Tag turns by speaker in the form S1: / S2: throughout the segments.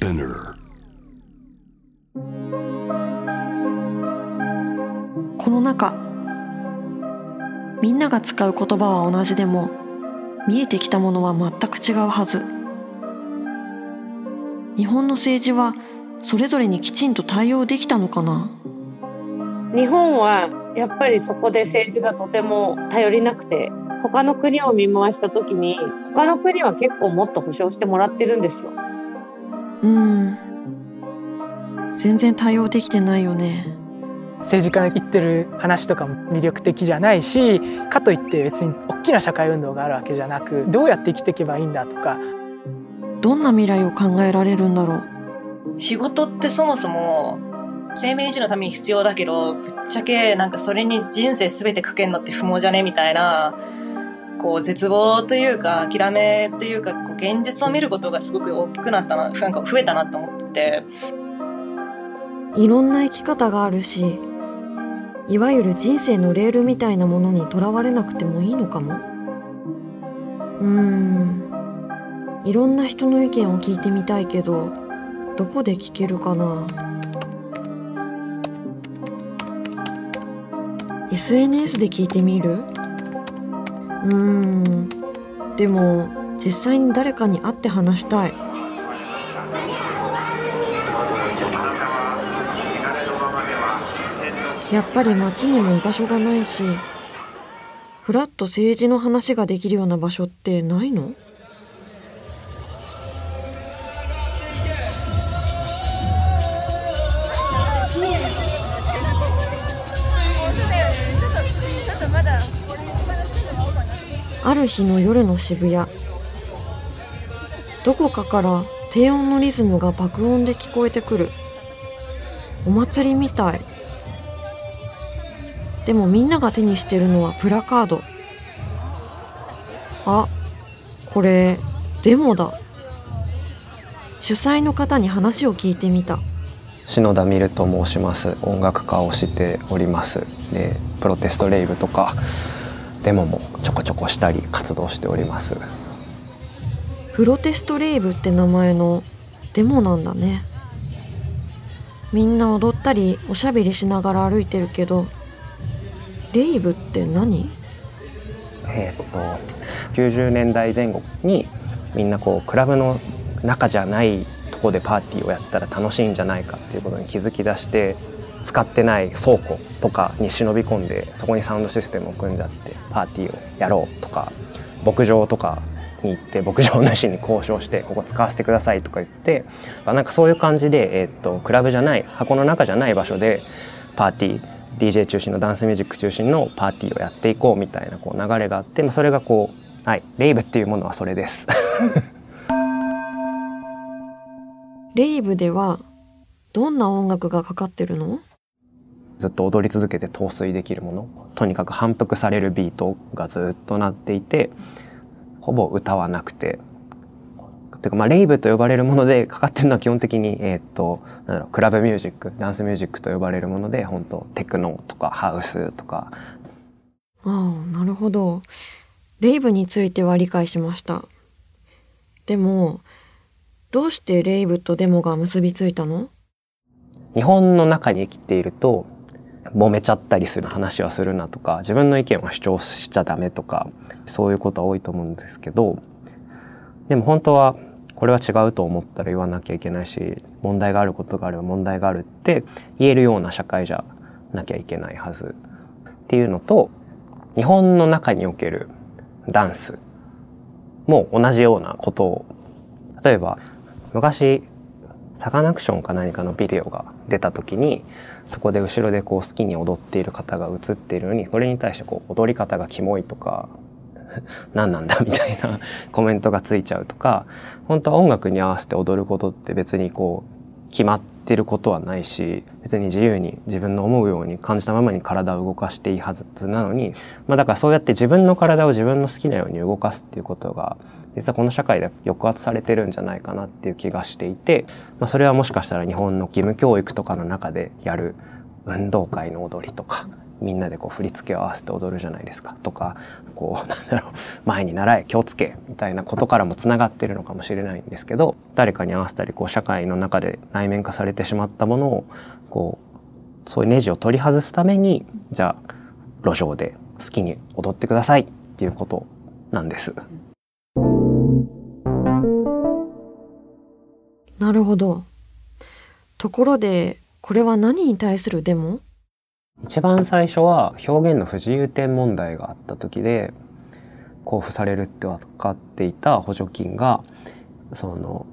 S1: Spinner.
S2: この中みんなが使う言葉は同じでも見えてきたものは全く違うはず。日本の政治はそれぞれにきちんと対応できたのかな？
S3: 日本はやっぱりそこで政治がとても頼りなくて他の国を見回した時に他の国は結構もっと保障してもらってるんですよ。
S2: うん。全然対応できてないよね。
S4: 政治家の言ってる話とかも魅力的じゃないしかといって別に大きな社会運動があるわけじゃなくどうやって生きていけばいいんだとか。
S2: どんな未来を考えられるんだろう。
S5: 仕事ってそもそも生命維持のために必要だけどぶっちゃけなんかそれに人生全てかけんのって不毛じゃね？みたいなこう絶望というか諦めというかこう現実を見ることがすごく大きくなったななんか増えたなと思って。
S2: いろんな生き方があるしいわゆる人生のレールみたいなものにとらわれなくてもいいのかも。うん。いろんな人の意見を聞いてみたいけどどこで聞けるかな。SNS で聞いてみる？うん。でも実際に誰かに会って話したい。やっぱり街にも居場所がないしふらっと政治の話ができるような場所ってないの？ある日の夜の渋谷。どこかから低音のリズムが爆音で聞こえてくる。お祭りみたい。でもみんなが手にしてるのはプラカード。あこれデモだ。主催の方に話を聞いてみた。
S6: 篠田ミルと申します。音楽家をしております。でプロテストレイブとかデモもちょこちょこしたり活動しております。
S2: プロテストレイブって名前のデモなんだね。みんな踊ったりおしゃべりしながら歩いてるけどレイブって何？
S6: えーっと90年代前後にみんなこうクラブの中じゃないとこでパーティーをやったら楽しいんじゃないかっていうことに気づき出して使ってない倉庫とかに忍び込んでそこにサウンドシステムを組んじゃってパーティーをやろうとか牧場とかに行って牧場主に交渉してここ使わせてくださいとか言ってなんかそういう感じで、えーっとクラブじゃない箱の中じゃない場所でパーティー DJ 中心のダンスミュージック中心のパーティーをやっていこうみたいなこう流れがあって、まあ、それがこうはいレイブっていうものはそれです。
S2: レイブではどんな音楽がかかってるの？
S6: ずっと踊り続けて陶酔できるものとにかく反復されるビートがずっとなっていてほぼ歌はなくててかまあレイブと呼ばれるものでかかってるのは基本的にえーっとなんだろうクラブミュージックダンスミュージックと呼ばれるもので本当テクノとかハウスとか。
S2: ああなるほど。レイブについては理解しました。でもどうしてレイブとデモが結びついたの？
S6: 日本の中に生きていると揉めちゃったりする話はするなとか自分の意見は主張しちゃダメとかそういうことは多いと思うんですけどでも本当はこれは違うと思ったら言わなきゃいけないし問題があることがあれば問題があるって言えるような社会じゃなきゃいけないはず。っていうのと日本の中におけるダンスも同じようなことを。例えば昔サカナクションか何かのビデオが出た時にそこで後ろでこう好きに踊っている方が映っているのにそれに対してこう踊り方がキモいとか 何なんだみたいな コメントがついちゃうとか本当は音楽に合わせて踊ることって別にこう決まってることはないし別に自由に自分の思うように感じたままに体を動かしていいはずなのにまあだからそうやって自分の体を自分の好きなように動かすっていうことが実はこの社会で抑圧されてるんじゃないかなっていう気がしていて、まあ、それはもしかしたら日本の義務教育とかの中でやる運動会の踊りとかみんなでこう振り付けを合わせて踊るじゃないですかとかこう なんだろう前に習え気をつけみたいなことからもつながってるのかもしれないんですけど誰かに合わせたりこう社会の中で内面化されてしまったものをこうそういうネジを取り外すためにじゃあ路上で好きに踊ってくださいっていうことなんです。
S2: なるほど。ところでこれは何に対するデモ？
S6: 一番最初は表現の不自由点問題があった時で交付されるって分かっていた補助金がその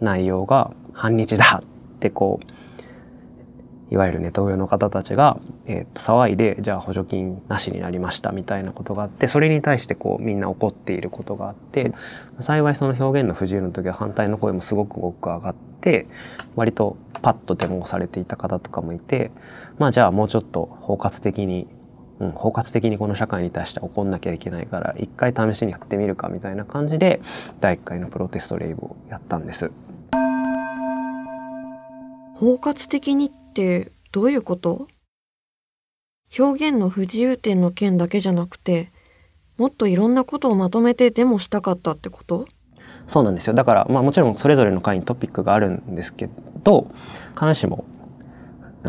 S6: 内容が反日だってこういわゆるネトウヨの方たちが、えー、と騒いでじゃあ補助金なしになりましたみたいなことがあってそれに対してこうみんな怒っていることがあって幸いその表現の不自由の時は反対の声もすごく多く上がって割とパッとデモをされていた方とかもいてまあじゃあもうちょっと包括的に、うん、包括的にこの社会に対して怒んなきゃいけないから一回試しにやってみるかみたいな感じで第1回のプロテストレイブをやったんです。
S2: 包括的にってどういうこと？表現の不自由点の件だけじゃなくてもっといろんなことをまとめてデモしたかったってこと？
S6: そうなんですよ。だから、まあ、もちろんそれぞれの回にトピックがあるんですけど必ずしも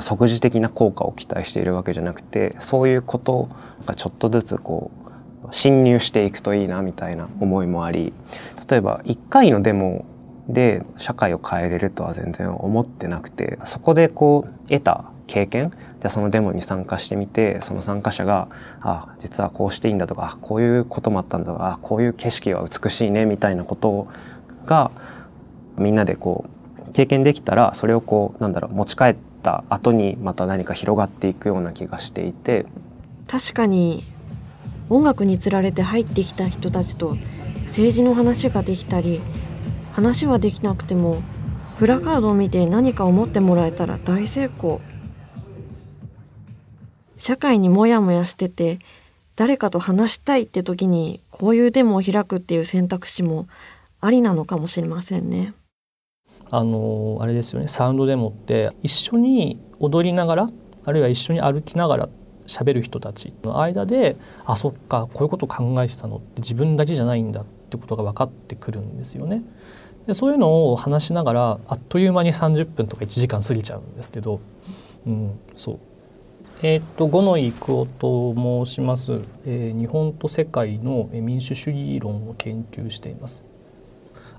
S6: 即時的な効果を期待しているわけじゃなくてそういうことがちょっとずつこう侵入していくといいなみたいな思いもあり例えば1回のデモで社会を変えれるとは全然思ってなくてそこでこう得た経験でそのデモに参加してみてその参加者があ実はこうしていいんだとかこういうこともあったんだとかこういう景色は美しいねみたいなことがみんなでこう経験できたらそれをこうなんだろう持ち帰った後にまた何か広がっていくような気がしていて。
S2: 確かに音楽につられて入ってきた人たちと政治の話ができたり話はできなくてもプラカードを見て何か思ってもらえたら大成功社会にモヤモヤしてて誰かと話したいって時にこういうデモを開くっていう選択肢もありなのかもしれませんね。
S1: あのあれですよねサウンドデモって一緒に踊りながらあるいは一緒に歩きながら喋る人たちの間であそっかこういうこと考えてたのって自分だけじゃないんだってことが分かってくるんですよね。でそういうのを話しながらあっという間に30分とか1時間過ぎちゃうんですけど、うん、そう。えー、っと五野育夫と申します、えー、日本と世界の民主主義論を研究しています。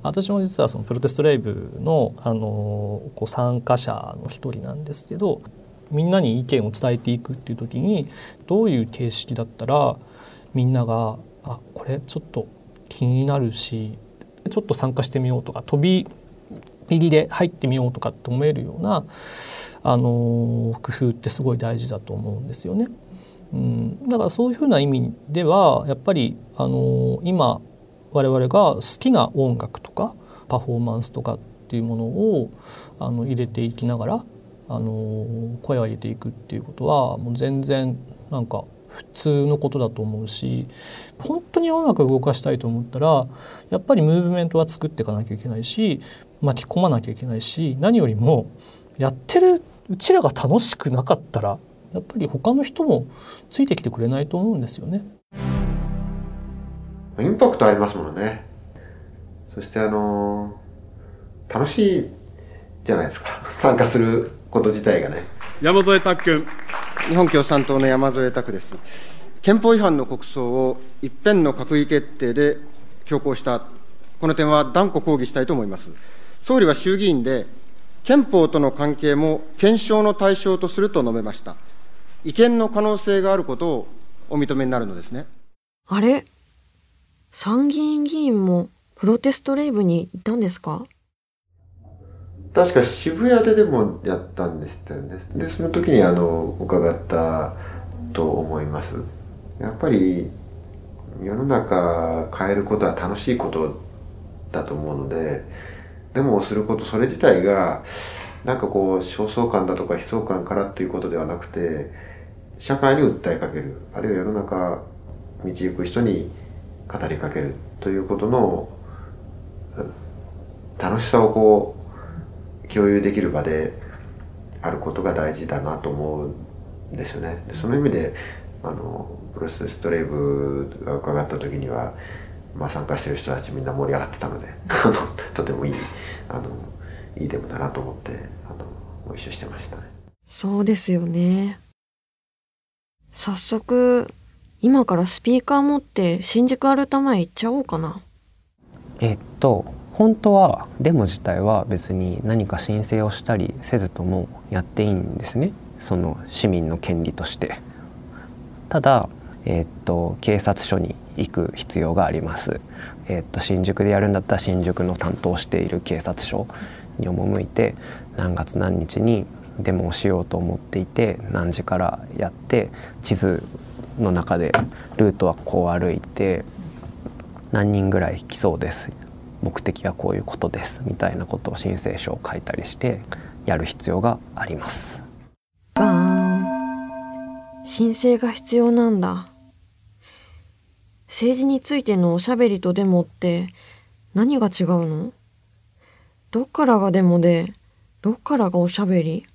S1: 私も実はそのプロテストレイブのあのこう参加者の一人なんですけどみんなに意見を伝えていくっていう時にどういう形式だったらみんながあこれちょっと気になるしちょっと参加してみようとか飛び入りで入ってみようとかって思えるようなあの工夫ってすごい大事だと思うんですよね。うん、だからそういうふうな意味ではやっぱりあの今我々が好きな音楽とかパフォーマンスとかっていうものをあの入れていきながらあの声を上げていくっていうことはもう全然なんか普通のことだと思うし本当に音楽を動かしたいと思ったらやっぱりムーブメントは作っていかなきゃいけないし巻き込まなきゃいけないし何よりもやってるうちらが楽しくなかったらやっぱり他の人もついてきてくれないと思うんですよね。
S7: インパクトありますもんね。そしてあの楽しいじゃないですか参加すること自体がね。
S8: 山添拓君。
S9: 日本共産党の山添拓です。憲法違反の国葬を一辺の閣議決定で強行した、この点は断固抗議したいと思います。総理は衆議院で、憲法との関係も検証の対象とすると述べました。違憲の可能性があることをお認めになるのですね。
S2: あれ？参議院議員もプロテストレイブにいたんですか？
S7: 確か渋谷ででもやったんですよね。で、その時にあの、伺ったと思います。やっぱり、世の中変えることは楽しいことだと思うので、デモをすることそれ自体がなんかこう焦燥感だとか悲壮感からということではなくて社会に訴えかけるあるいは世の中道行く人に語りかけるということの楽しさをこう共有できる場であることが大事だなと思うですよね。でその意味であのプロセストレイブが伺った時には、まあ、参加してる人たちみんな盛り上がってたので とてもいいあのいいデモだなと思ってあのご一緒してましたね。
S2: そうですよね。早速、今からスピーカー持って新宿アルタ前行っちゃおうかな。
S6: えっと本当はデモ自体は別に何か申請をしたりせずともやっていいんですね。その市民の権利として。ただ、えっと警察署に行く必要があります、えっと新宿でやるんだったら新宿の担当している警察署に赴いて何月何日にデモをしようと思っていて何時からやって地図の中でルートはこう歩いて何人ぐらい来そうです。目的はこういうことですみたいなことを申請書を書いたりしてやる必要があります
S2: ガーン。申請が必要なんだ。政治についてのおしゃべりとデモって何が違うの？どっからがデモで、どっからがおしゃべり？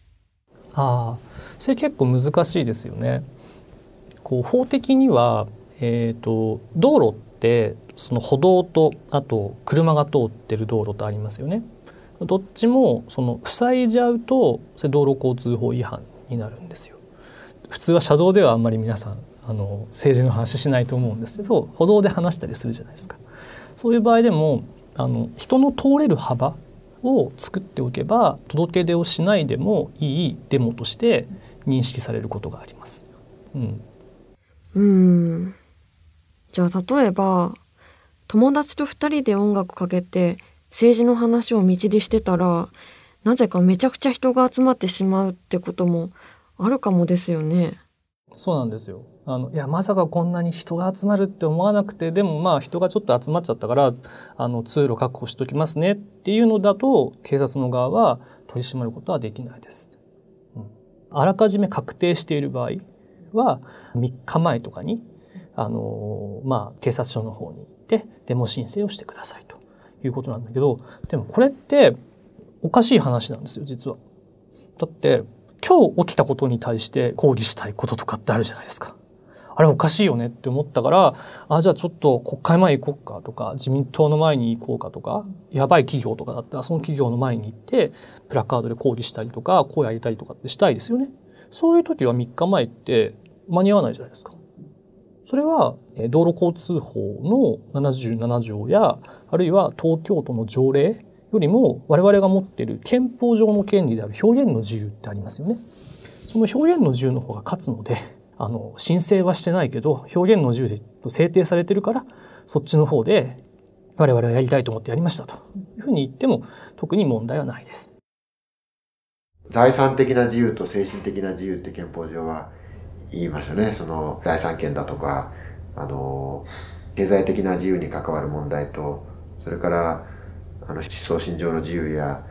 S1: ああそれ結構難しいですよね。こう法的には、えー、と道路ってその歩道とあと車が通ってる道路とありますよね。どっちもその塞いじゃうとそれ道路交通法違反になるんですよ。普通は車道ではあんまり皆さんあの政治の話しないと思うんですけど歩道で話したりするじゃないですか。そういう場合でもあの人の通れる幅を作っておけば届け出をしないでもいいデモとして認識されることがあります。うん、
S2: うーん。じゃあ例えば、友達と二人で音楽かけて政治の話を道でしてたら、なぜかめちゃくちゃ人が集まってしまうってこともあるかもですよね。
S1: そうなんですよ。あのいやまさかこんなに人が集まるって思わなくてでもまあ人がちょっと集まっちゃったからあの通路確保しときますねっていうのだと警察の側は取り締まることはできないです。うん、あらかじめ確定している場合は3日前とかにあのまあ警察署の方に行ってデモ申請をしてくださいということなんだけどでもこれっておかしい話なんですよ実は。だって今日起きたことに対して抗議したいこととかってあるじゃないですか。あれおかしいよねって思ったから、あ、じゃあちょっと国会前行こうかとか、自民党の前に行こうかとか、やばい企業とかだったらその企業の前に行って、プラカードで抗議したりとか、声上げたりとかってしたいですよね。そういう時は3日前って間に合わないじゃないですか。それは道路交通法の77条や、あるいは東京都の条例よりも我々が持っている憲法上の権利である表現の自由ってありますよね。その表現の自由の方が勝つので、あの、申請はしてないけど、表現の自由で制定されてるから、そっちの方で我々はやりたいと思ってやりましたというふうに言っても特に問題はないです。
S7: 財産的な自由と精神的な自由って憲法上は言いますよね。その財産権だとか、あの、経済的な自由に関わる問題と、それから、あの、思想信条の自由や、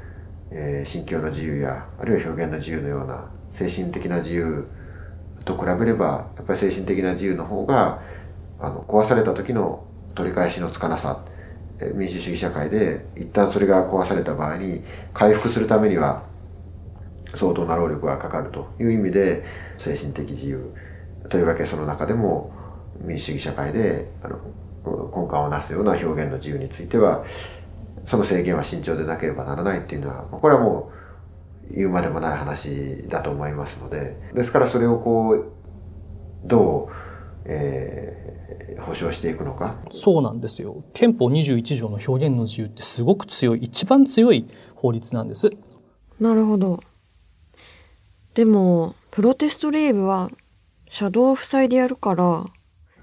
S7: えー信教の自由や、あるいは表現の自由のような精神的な自由と比べれば、やっぱり精神的な自由の方が、あの、壊された時の取り返しのつかなさ、え民主主義社会で一旦それが壊された場合に回復するためには相当な労力がかかるという意味で精神的自由とりわけその中でも民主主義社会であの根幹をなすような表現の自由についてはその制限は慎重でなければならないっていうのはこれはもう言うまでもない話だと思いますのでですからそれをこうどう、えー保障していくのか
S1: そうなんですよ。憲法21条の表現の自由ってすごく強い、一番強い法律なんです。
S2: なるほど。でも、プロテストレイブは車道を塞いでやるから、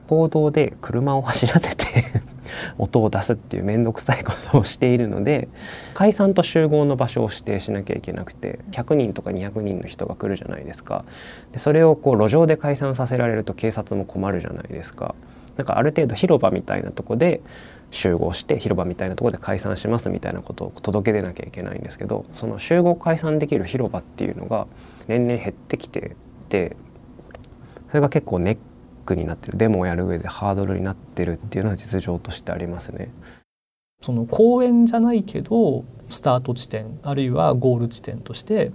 S6: 公道で車を走らせて 音を出すっていう面倒くさいことをしているので解散と集合の場所を指定しなきゃいけなくて100人とか200人の人が来るじゃないですか。でそれをこう路上で解散させられると警察も困るじゃないですか。なんかある程度広場みたいなとこで集合して広場みたいなところで解散しますみたいなことを届け出なきゃいけないんですけどその集合解散できる広場っていうのが年々減ってきててそれが結構ネックになってるデモをやる上でハードルになってるっていうのは実情としてありますね。
S1: その公園じゃないけどスタート地点あるいはゴール地点として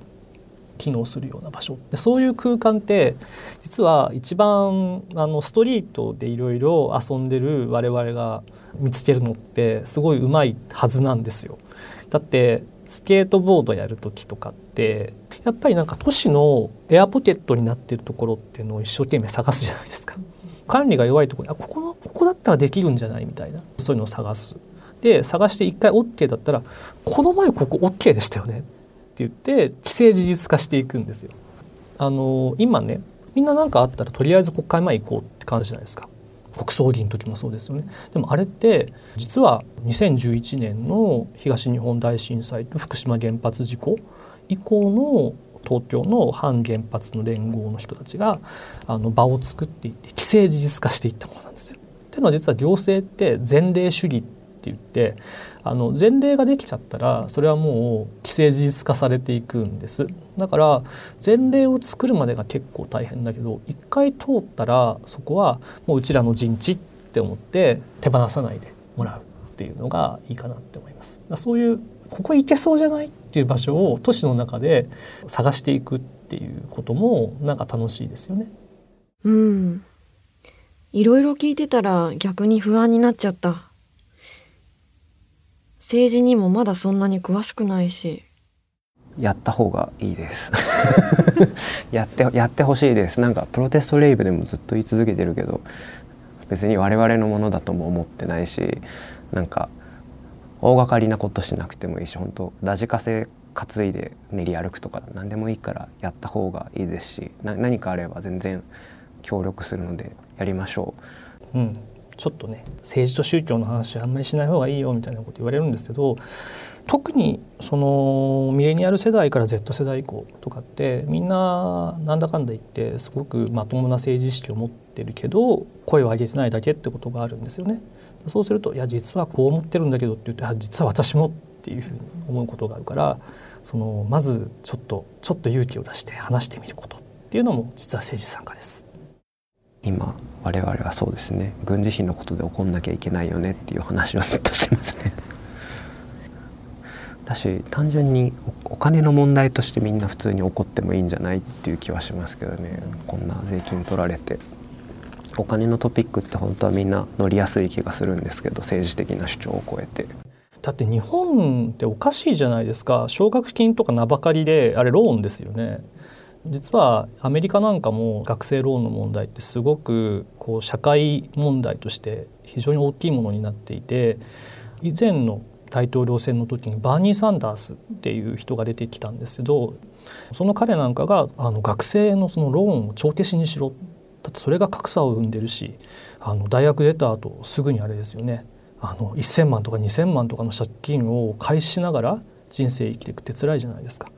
S1: 機能するような場所でそういう空間って実は一番あのストリートでいろいろ遊んでる我々が見つけるのってすごいうまいはずなんですよ。だってスケートボードやる時とかってやっぱりなんか都市のエアポケットになってるところっていうのを一生懸命探すじゃないですか。管理が弱いところあここのここだったらできるんじゃないみたいなそういうのを探す。で探して一回 OK だったらこの前ここ OK でしたよねって言って既成事実化していくんですよ。あの今ねみんな何かあったらとりあえず国会前行こうって感じじゃないですか。国葬儀の時もそうですよねでもあれって実は2011年の東日本大震災と福島原発事故以降の東京の反原発の連合の人たちがあの場を作っていって既成事実化していったものなんですよ。っていうのは実は行政って前例主義って言ってあの前例ができちゃったらそれはもう既成事実化されていくんです。だから前例を作るまでが結構大変だけど一回通ったらそこはもううちらの陣地って思って手放さないでもらうっていうのがいいかなって思います。そういうここ行けそうじゃないっていう場所を都市の中で探していくっていうこともなんか楽しいですよね。
S2: うん。いろいろ聞いてたら逆に不安になっちゃった。政治にもまだそんなに詳しくないし。
S6: やった方がいいです。やってやってほしいです。なんかプロテストレイブでもずっと言い続けてるけど別に我々のものだとも思ってないしなんか大掛かりなことしなくてもいいし本当ラジカセ担いで練り歩くとか何でもいいからやった方がいいですし何かあれば全然協力するのでやりましょ
S1: う。うんちょっとね政治と宗教の話あんまりしない方がいいよみたいなこと言われるんですけど特にそのミレニアル世代から Z 世代以降とかってみんななんだかんだ言ってすごくまともな政治意識を持ってるけど声を上げてないだけってことがあるんですよね。そうするといや実はこう思ってるんだけどって言って実は私もっていうふうに思うことがあるからそのまずちょっとちょっと勇気を出して話してみることっていうのも実は政治参加です。
S6: 今我々はそうですね。軍事費のことで怒んなきゃいけないよねっていう話をずっとしてますね。私単純にお金の問題としてみんな普通に怒ってもいいんじゃないっていう気はしますけどね。こんな税金取られて。お金のトピックって本当はみんな乗りやすい気がするんですけど政治的な主張を超えて。
S1: だって日本っておかしいじゃないですか。奨学金とか名ばかりであれローンですよね。実はアメリカなんかも学生ローンの問題ってすごくこう社会問題として非常に大きいものになっていて以前の大統領選の時にバーニー・サンダースっていう人が出てきたんですけどその彼なんかがあの学生のそのローンを帳消しにしろだってそれが格差を生んでるしあの大学出た後すぐにあれですよねあの1,000万とか2,000万とかの借金を返しながら人生生きていくって辛いじゃないですか。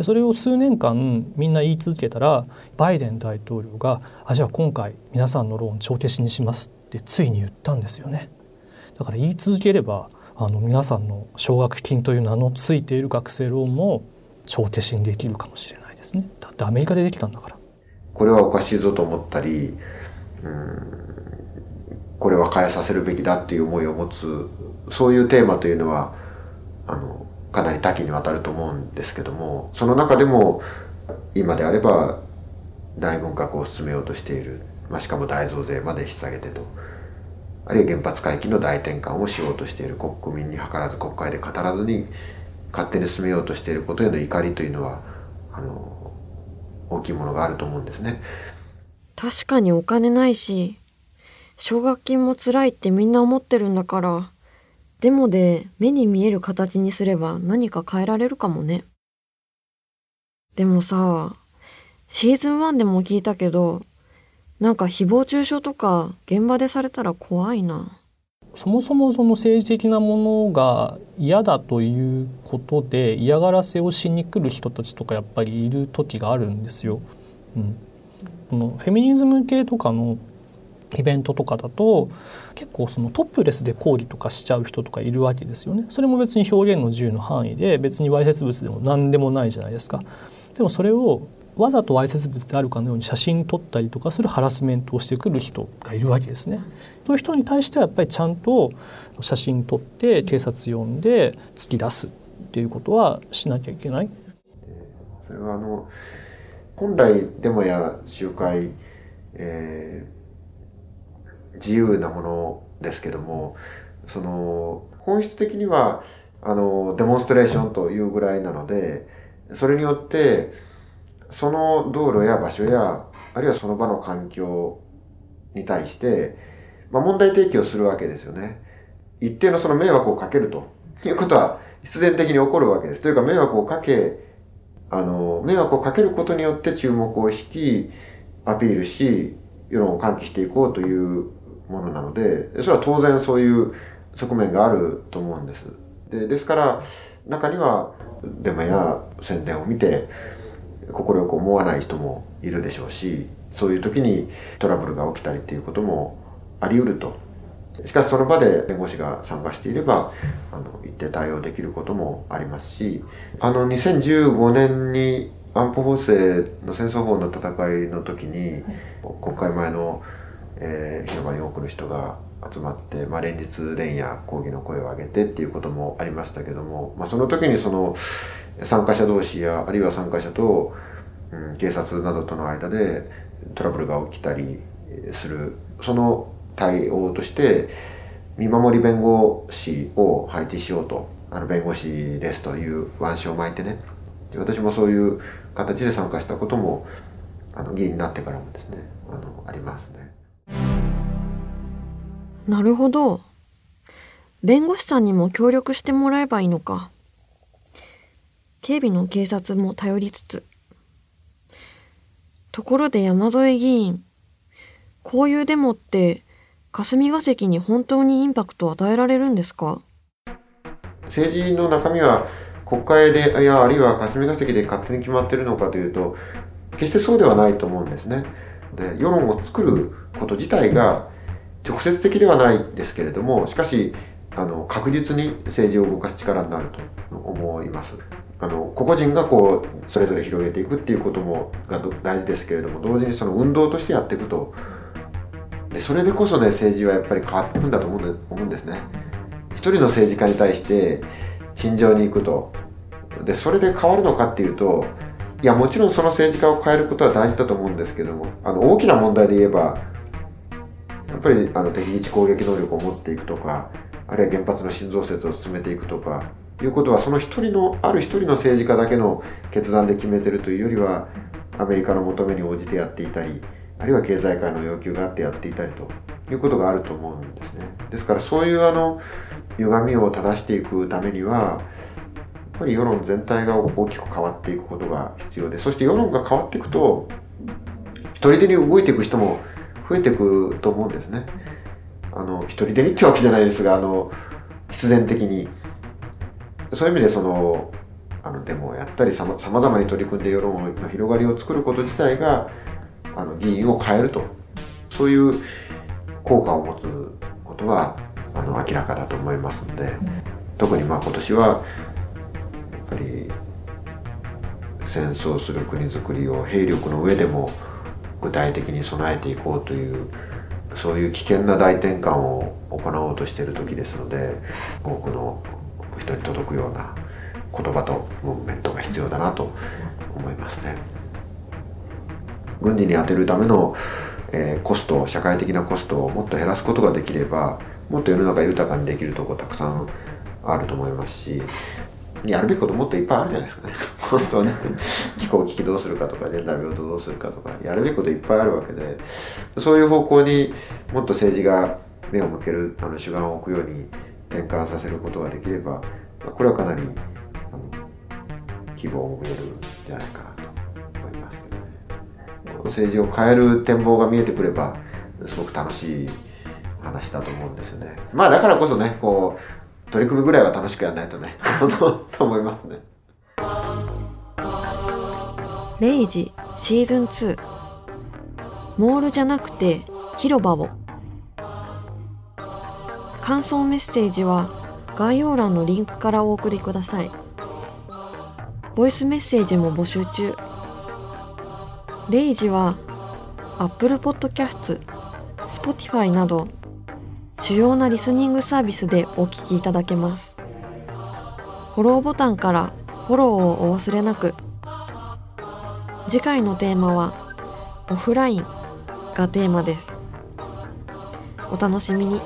S1: でそれを数年間みんな言い続けたらバイデン大統領が「あじゃあ今回皆さんのローン帳消しにします」ってついに言ったんですよね。だから言い続ければあの皆さんの奨学金という名のついている学生ローンも帳消しにできるかもしれないですね。だってアメリカでできたんだから。
S7: これはおかしいぞと思ったり、うん、これは変えさせるべきだっていう思いを持つそういうテーマというのはあのかなり多岐にわたると思うんですけどもその中でも今であれば大文革を進めようとしている、まあ、しかも大増税まで引っ提げてとあるいは原発回帰の大転換をしようとしている国民に図らず国会で語らずに勝手に進めようとしていることへの怒りというのはあの大きいものがあると思うんですね。
S2: 確かにお金ないし奨学金も辛いってみんな思ってるんだからデモで目に見える形にすれば何か変えられるかもね。でもさ、シーズン1でも聞いたけど、なんか誹謗中傷とか現場でされたら怖いな。
S1: そもそもその政治的なものが嫌だということで嫌がらせをしに来る人たちとかやっぱりいる時があるんですよ。うん、このフェミニズム系とかのイベントとかだと結構そのトップレスで抗議とかしちゃう人とかいるわけですよね。それも別に表現の自由の範囲で別にわいせつ物でも何でもないじゃないですか。でもそれをわざとわいせつ物であるかのように写真撮ったりとかするハラスメントをしてくる人がいるわけですね。そういう人に対してはやっぱりちゃんと写真撮って警察呼んで突き出すっていうことはしなきゃいけない。
S7: それはあの本来デモや集会、えー、自由なものですけどもその本質的にはあのデモンストレーションというぐらいなのでそれによってその道路や場所やあるいはその場の環境に対して、まあ、問題提起をするわけですよね。一定のその迷惑をかけるということは必然的に起こるわけです。というか迷惑をかけ、あの、迷惑をかけることによって注目を引き、アピールし、世論を喚起していこうというものなので、それは当然そういう側面があると思うんです。でですから、中にはデマや宣伝を見て、快く思わない人もいるでしょうし、そういう時にトラブルが起きたりっていうこともあり得るとしかしその場で弁護士が参加していればあの一定対応できることもありますしあの2015年に安保法制の戦争法の戦いの時に、国会前の、えー、広場に多くの人が集まって、まあ、連日連夜抗議の声を上げてっていうこともありましたけども、まあ、その時にその参加者同士やあるいは参加者と、うん、警察などとの間でトラブルが起きたりするその対応として見守り弁護士を配置しようとあの弁護士ですという腕章を巻いてね私もそういう形で参加したこともあの議員になってからもですねあのありますね。
S2: なるほど。弁護士さんにも協力してもらえばいいのか。警備の警察も頼りつつ。ところで山添議員こういうデモって霞が関に本当にインパクトを与えられるんですか？
S7: 政治の中身は国会でいやあるいは霞が関で勝手に決まってるのかというと決してそうではないと思うんですね。で世論を作ること自体が直接的ではないですけれどもしかしあの確実に政治を動かす力になると思います。あの個々人がこうそれぞれ広げていくっていうこともが大事ですけれども同時にその運動としてやっていくと。でそれでこそね政治はやっぱり変わっていくんだと思うんですね。一人の政治家に対して陳情に行くと。でそれで変わるのかっていうといやもちろんその政治家を変えることは大事だと思うんですけどもあの大きな問題で言えばやっぱりあの敵基地攻撃能力を持っていくとかあるいは原発の新増設を進めていくとかいうことはその一人のある一人の政治家だけの決断で決めてるというよりはアメリカの求めに応じてやっていたりあるいは経済界の要求があってやっていたりということがあると思うんですね。ですからそういうあの歪みを正していくためにはぱり世論全体が大きく変わっていくことが必要でそして世論が変わっていくと一人でに動いていく人も増えていくと思うんですね。あの一人でにってわけじゃないですがあの必然的に。そういう意味でそのあのデモをやったりさまざまに取り組んで世論の広がりを作ること自体があの議員を変えると。そういう効果を持つことはあの明らかだと思いますので。特にまあ今年はぱり戦争する国づくりを兵力の上でも具体的に備えていこうというそういう危険な大転換を行おうとしている時ですので多くの人に届くような言葉とムーブメントが必要だなと思いますね。軍事に充てるための、え、コスト社会的なコストをもっと減らすことができればもっと世の中豊かにできるとこたくさんあると思いますしやるべきこともっといっぱいあるじゃないですか。ね 本当はね。気候危機どうするかとかジェンダー平等どうするかとか。やるべきこといっぱいあるわけで。そういう方向にもっと政治が目を向けるあの主眼を置くように転換させることができればこれはかなりあの希望を見えるんじゃないかな政治を変える展望が見えてくればすごく楽しい話だと思うんですよね。まあだからこそねこう取り組むぐらいは楽しくやらないとね。と思いますね。
S2: レイジシーズン2モールじゃなくて広場を。感想メッセージは概要欄のリンクからお送りください。ボイスメッセージも募集中。レイジは Apple Podcast、Spotify など主要なリスニングサービスでお聞きいただけます。フォローボタンからフォローをお忘れなく。次回のテーマはオフラインがテーマですお楽しみに